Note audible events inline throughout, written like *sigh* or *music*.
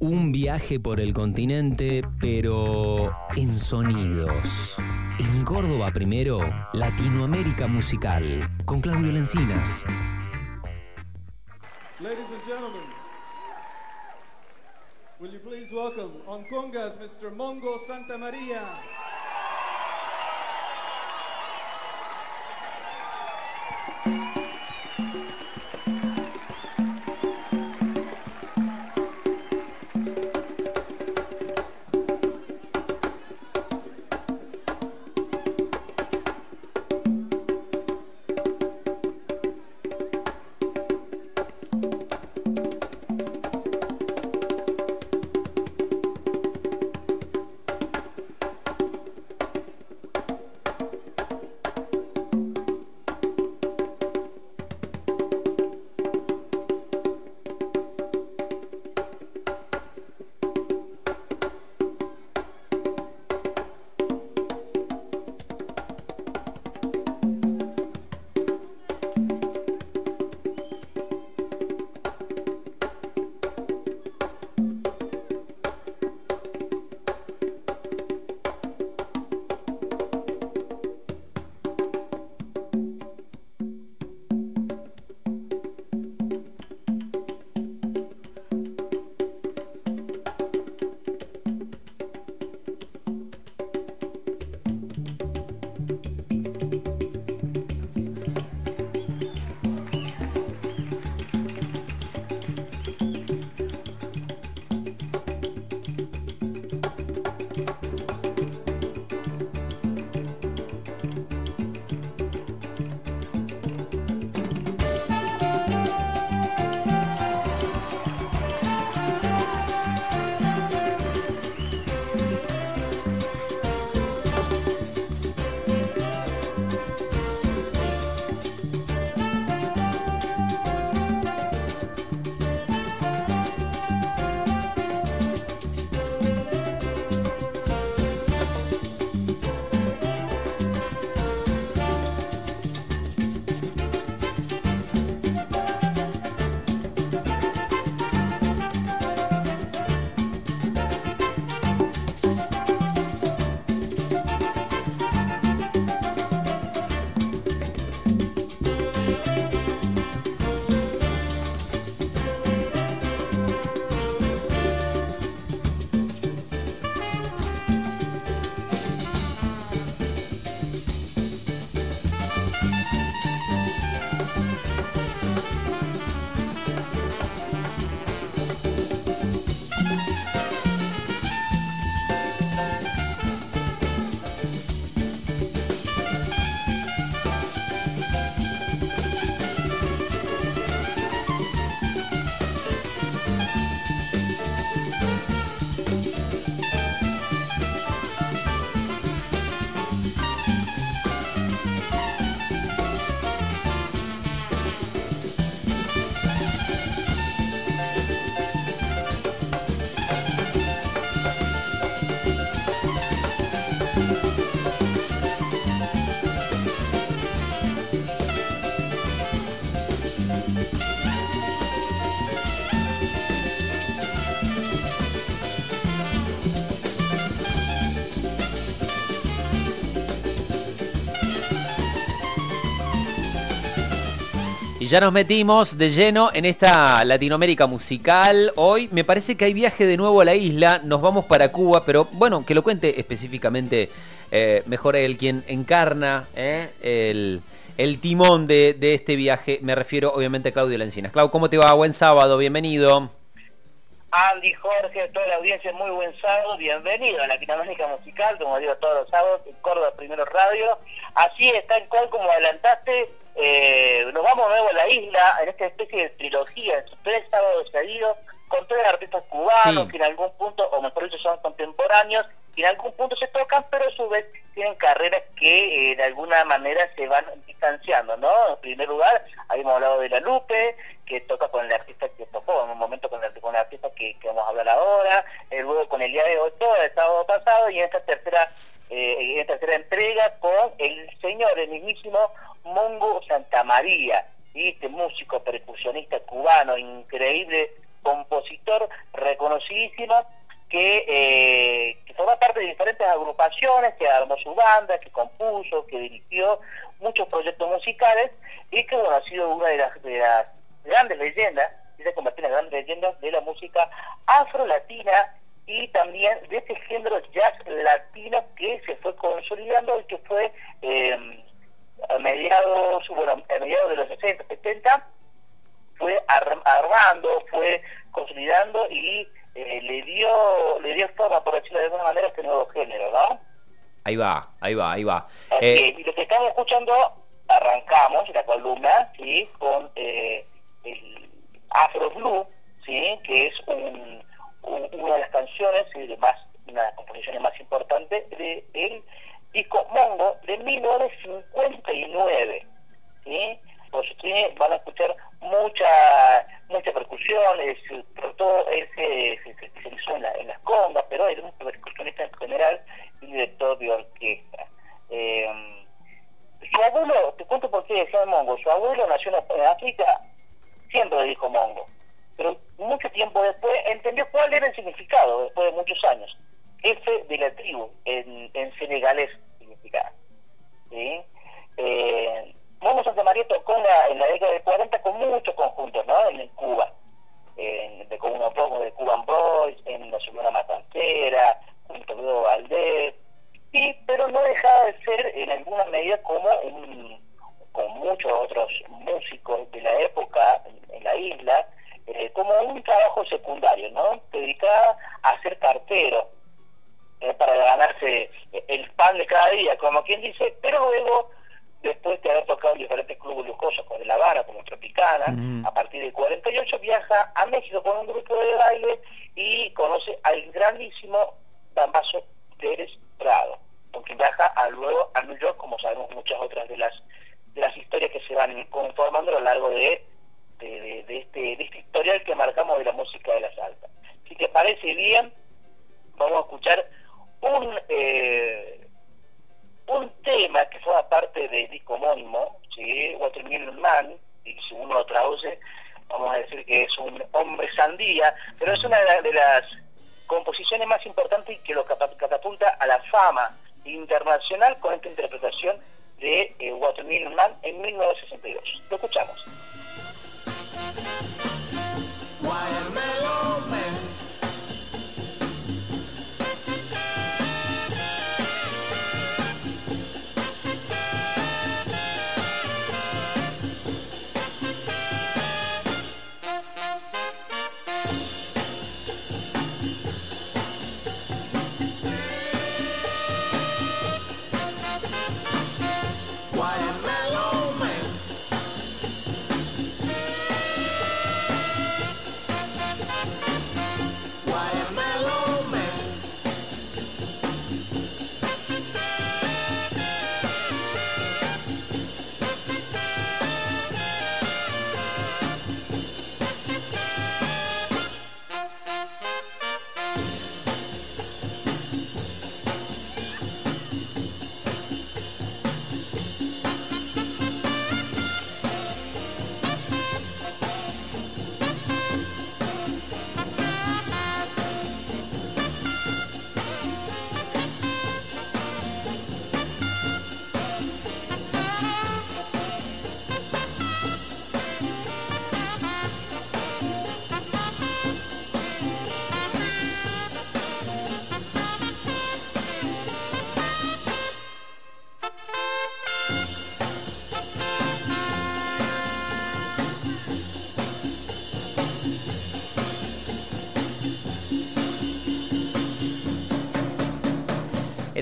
Un viaje por el continente, pero en sonidos. En Córdoba primero, Latinoamérica Musical, con Claudio Lencinas. Ladies and gentlemen, will you please welcome on congas Mr. Mongo Santa Maria. Ya nos metimos de lleno en esta Latinoamérica musical. Hoy me parece que hay viaje de nuevo a la isla. Nos vamos para Cuba, pero bueno, que lo cuente específicamente eh, mejor el quien encarna eh, el, timón de, de, este viaje. Me refiero obviamente a Claudio Lencinas. Claudio, ¿cómo te va? Buen sábado, bienvenido. Andy, Jorge, toda la audiencia, muy buen sábado, bienvenido a Latinoamérica Musical, como digo todos los sábados, en Córdoba Primero Radio. Así está el cual, como adelantaste, eh, nos vamos nuevo a la isla, en esta especie de trilogía, tres sábados seguidos, con tres artistas cubanos que en algún punto, o mejor dicho, son contemporáneos, que en algún punto se tocan, pero a su vez tienen carreras que eh, de alguna manera se van distanciando, ¿no? En primer lugar, habíamos hablado de La Lupe, que toca con el artista que tocó en un momento con el, con el artista que, que, vamos a hablar ahora, eh, luego con el día de hoy, todo el sábado pasado, y en esta tercera eh, en esta tercera entrega con el señor, el mismísimo Mongo Santamaría, este músico percusionista cubano, increíble compositor reconocidísimo que, eh, que forma parte de diferentes agrupaciones, que armó su banda, que compuso, que dirigió muchos proyectos musicales y que bueno, ha sido una de las, de las grandes leyendas, y se convirtió en las grandes leyendas de la música afro-latina y también de este género jazz latino que se fue consolidando y que fue eh, a mediados, bueno, a mediados de los 60, 70, fue armando, fue consolidando y eh, le dio le dio forma, por decirlo de alguna manera, a este nuevo género, ¿no? Ahí va, ahí va, ahí va. Eh, y lo que estamos escuchando, arrancamos la columna, ¿sí? Con eh, el Afro Blue, ¿sí? Que es un, una de las canciones, de más, una de las composiciones más importantes de el disco Mongo de 1959, ¿sí? Pues ustedes van a escuchar mucha mucha percusión, es, todo ese se, especializó en, las congas, pero era un percusionista en general y director de orquesta. Eh, su abuelo, te cuento por qué decía Mongo, su abuelo nació en África, siempre dijo Mongo, pero mucho tiempo después entendió cuál era el significado, después de muchos años. Jefe de la tribu, en, en senegalés significaba. ¿sí? Eh, Momo Santa María tocó en la, en década de 40 con muchos conjuntos, ¿no? En Cuba, en, de Poco, de Cuban Boys, en la Sonora Matancera, con Toledo Valdés, y, pero no dejaba de ser en alguna medida como un, con muchos otros músicos de la época en, en la isla, eh, como un trabajo secundario, ¿no? Dedicada a ser cartero, eh, para ganarse el pan de cada día, como quien dice, pero luego después de haber tocado en diferentes clubes lujosos como La Habana, como Tropicana, mm. a partir del 48 viaja a México con un grupo de baile y conoce al grandísimo Damaso Pérez Prado, porque viaja a, luego a New York, como sabemos muchas otras de las de las historias que se van conformando a lo largo de, de, este, de este historial que marcamos de la música de la salsa. Si te parece bien, vamos a escuchar un... Eh, un tema que forma parte del disco homónimo, ¿sí? Watermelon Man, y si uno lo traduce, vamos a decir que es un hombre sandía, pero es una de, las composiciones más importantes y que lo catapulta a la fama internacional con esta interpretación de eh, Watermelon Man en 1962. Lo escuchamos. Thank you.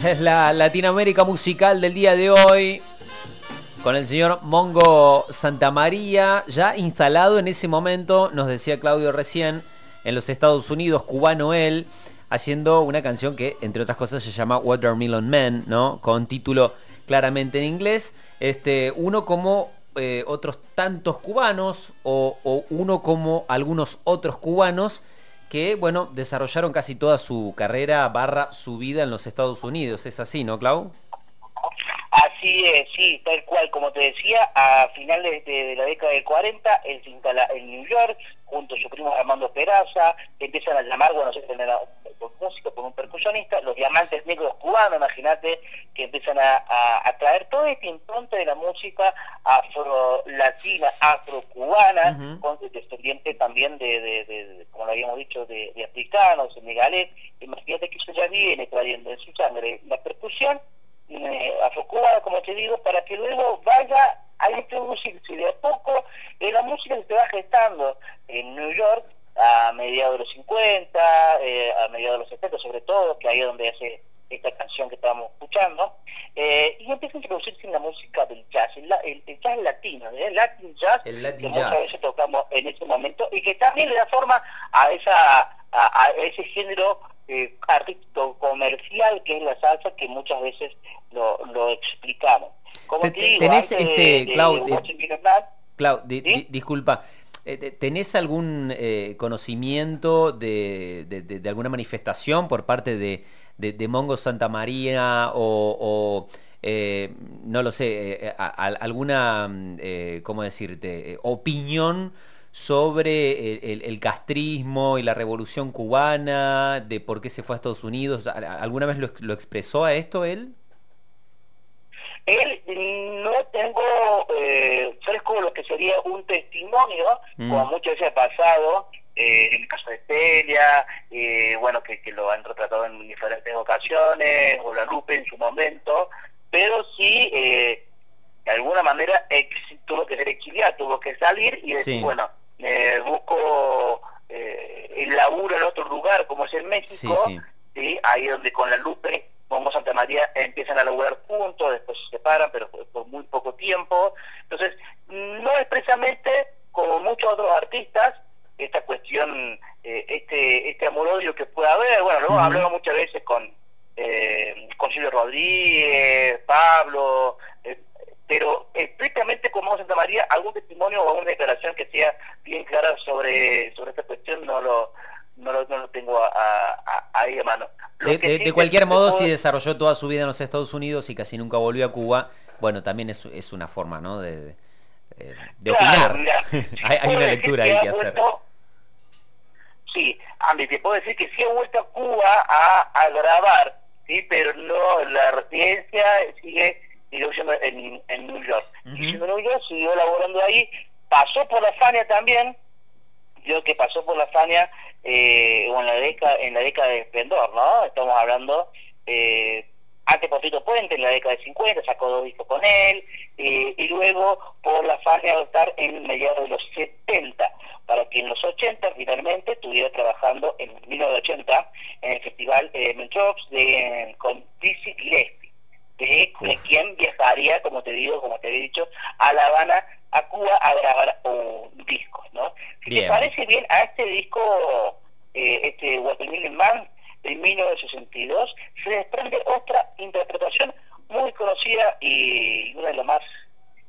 *laughs* es la Latinoamérica musical del día de hoy. Con el señor Mongo Santamaría, ya instalado en ese momento, nos decía Claudio recién, en los Estados Unidos, cubano él, haciendo una canción que, entre otras cosas, se llama Watermelon Man, ¿no? Con título claramente en inglés. Este, uno como eh, otros tantos cubanos, o, o uno como algunos otros cubanos que, bueno, desarrollaron casi toda su carrera barra su vida en los Estados Unidos. ¿Es así, no, Clau? Así es, sí, tal cual. Como te decía, a finales de, la década del 40, él se en New York junto a su primo Armando Peraza, empiezan a llamar, bueno, se por música, por un percusionista, los diamantes negros cubanos, imagínate, que empiezan a, traer todo este impronta de la música afro-latina, afro-cubana, con descendiente también de, como lo habíamos dicho, de, africanos, senegalés, imagínate que eso ya viene trayendo en su sangre la percusión eh, afro-cubana, como te digo, para que luego vaya a introducirse de a poco la música que se va gestando en New York a mediados de los 50, eh, a mediados de los 70 sobre todo, que ahí es donde hace esta canción que estábamos escuchando, eh, y empieza a introducirse en la música del jazz, el, jazz latino, ¿eh? el Latin jazz, que muchas veces tocamos en ese momento, y que también le da forma a esa a, ese género eh, artístico comercial que es la salsa, que muchas veces lo, lo explicamos. Como te, digo, tenés este, disculpa, eh, ¿Tenés algún eh, conocimiento de, de, alguna manifestación por parte de, de Mongo Santa María o, eh, no lo sé, alguna, ¿cómo decirte?, opinión sobre el, castrismo y la revolución cubana, de por qué se fue a Estados Unidos. ¿Alguna vez lo, lo expresó a esto él? Él no tengo eh, fresco lo que sería un testimonio, mm. como muchas veces ha pasado, eh, en el caso de Celia, eh, bueno, que, lo han retratado en diferentes ocasiones, o la Lupe en su momento, pero sí, eh, de alguna manera, tuvo que ser exiliado, tuvo que salir y decir, bueno, busco el laburo en otro lugar, como es en México, sí, ahí donde con la Lupe empiezan a laburar juntos, después se separan, pero por, muy poco tiempo. Entonces, no expresamente, como muchos otros artistas, esta cuestión, eh, este este amor-odio que pueda haber, bueno, luego hablamos muchas veces con, eh, con Silvio Rodríguez, Pablo, eh, pero estrictamente como Santa María, algún testimonio o alguna declaración que sea bien clara sobre, sobre esta cuestión no lo, no lo, tengo ahí a mano. De, cualquier modo, si desarrolló toda su vida en los Estados Unidos y casi nunca volvió a Cuba, bueno, también es, es una forma, ¿no? De, de, opinar. *laughs* hay, una lectura ahí que hacer. Sí, te puedo decir que sí ha vuelto a Cuba a, grabar, sí, pero no, la residencia sigue en, en New York. Y en New York siguió laborando ahí, pasó por la Fania también, yo que pasó por la Fania eh, en la década en la década de esplendor, ¿no? Estamos hablando eh, antes por Tito Puente en la década de 50, sacó dos discos con él, eh, y luego por la Fania estar en mediados de los 70, para que en los 80 finalmente estuviera trabajando en 1980 en el festival eh, Metrops de, con Dizzy Gillespie, de, de quien viajaría, como te digo, como te he dicho, a La Habana a Cuba a grabar un disco, te parece bien, a este disco, eh, este Watermelon Man, de 1962, se desprende otra interpretación muy conocida y una de las más,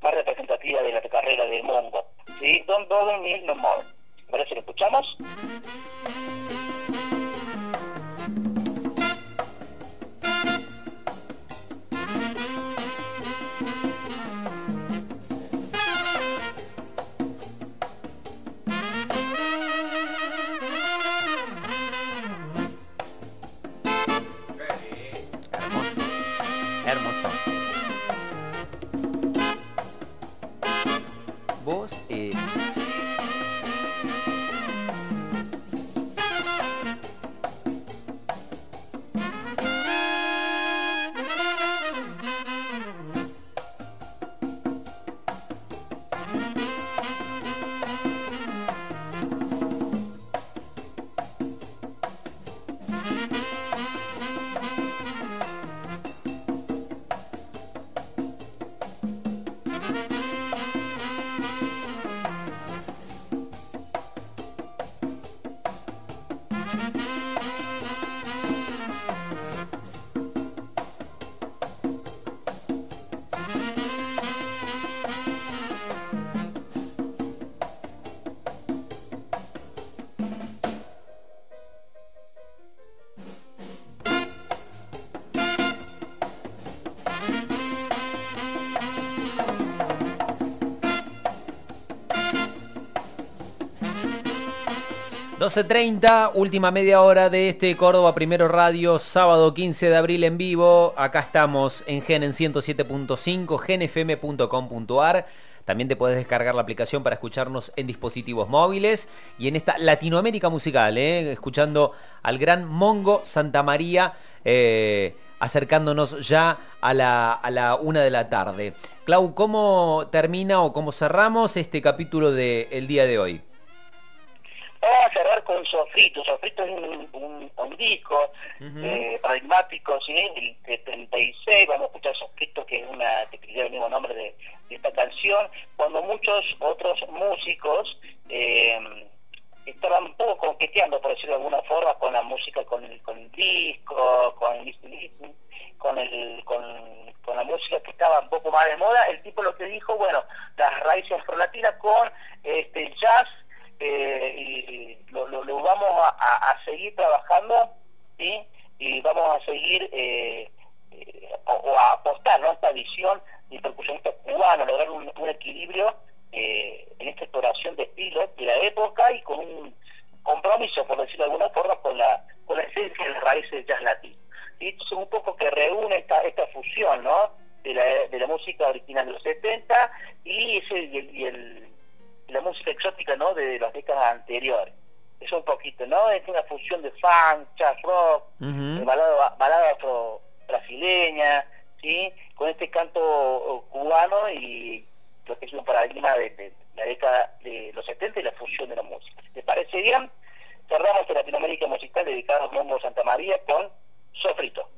más representativas de la carrera de Mongo, ¿sí? Don't Bother Me No More. ¿Parece que lo escuchamos? 12.30, última media hora de este Córdoba Primero Radio, sábado 15 de abril en vivo. Acá estamos en Gen en 107.5, genfm.com.ar. También te puedes descargar la aplicación para escucharnos en dispositivos móviles y en esta Latinoamérica musical, ¿eh? escuchando al gran Mongo Santa María, eh, acercándonos ya a la, a la una de la tarde. Clau, ¿cómo termina o cómo cerramos este capítulo del día de hoy? Vamos a cerrar con Sofrito. Sofrito es un, un, disco eh, paradigmático, ¿sí? De 36. Vamos a escuchar Sofrito, que es una, que el mismo nombre de, esta canción. Cuando muchos otros músicos eh, estaban un poco conqueteando, por decirlo de alguna forma, con la música, con el, con el disco, con el, con el, con, con la música que estaba un poco más de moda, el tipo lo que dijo, bueno, las raíces afrolatinas con este jazz eh, y lo, lo, vamos a, seguir trabajando y vamos a seguir eh, eh, o, a apostar ¿no? esta visión de percusionista cubano, lograr un, equilibrio en esta exploración de estilos de la época y con un compromiso, por decirlo de alguna forma, con la, con la esencia de las raíces del jazz latino. Y es un poco que reúne esta, esta fusión ¿no? de, la, de la música original de los 70 y, ese, y el la música exótica ¿no? de las décadas anteriores. Es un poquito, ¿no? Es una fusión de funk, jazz rock, balada, balada afro brasileña, ¿sí? Con este canto cubano y lo que es un paradigma de, la década de los 70 y la fusión de la música. ¿Te parece bien? Cerramos en Latinoamérica Musical dedicado a Mongo Santa María con Sofrito.